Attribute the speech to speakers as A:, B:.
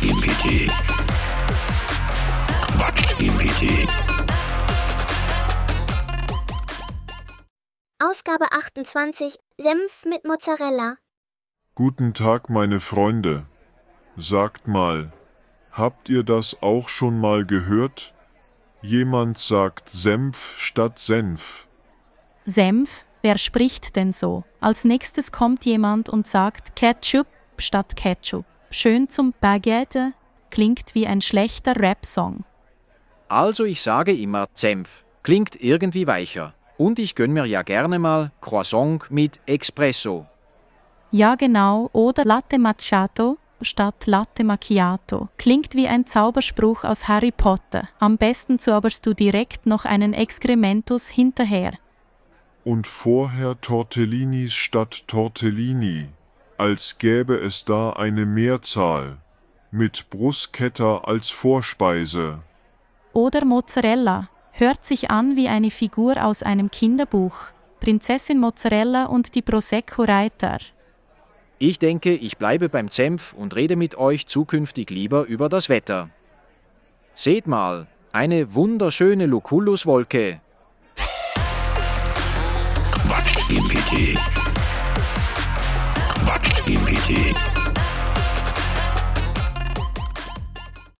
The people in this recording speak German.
A: Quatsch-GPT. Quatsch-GPT.
B: Ausgabe 28 Senf mit Mozzarella.
C: Guten Tag, meine Freunde. Sagt mal, habt ihr das auch schon mal gehört? Jemand sagt Senf statt Senf.
D: Senf? Wer spricht denn so? Als nächstes kommt jemand und sagt Ketchup statt Ketchup. Schön zum Baguette klingt wie ein schlechter Rap-Song.
E: Also ich sage immer Senf. Klingt irgendwie weicher. Und ich gönn mir ja gerne mal Croissant mit Espresso.
D: Ja, genau. Oder Latte Macchiato statt Latte Macchiato. Klingt wie ein Zauberspruch aus Harry Potter. Am besten zauberst du direkt noch einen Excrementus hinterher.
C: Und vorher Tortellinis statt Tortellini, als gäbe es da eine Mehrzahl, mit Bruschetta als Vorspeise.
D: Oder Mozzarella. Hört sich an wie eine Figur aus einem Kinderbuch. Prinzessin Mozzarella und die Prosecco-Reiter.
E: Ich denke, ich bleibe beim Senf und rede mit euch zukünftig lieber über das Wetter. Seht mal, eine wunderschöne Luculluswolke.
A: Quatsch-GPT. Quatsch-GPT.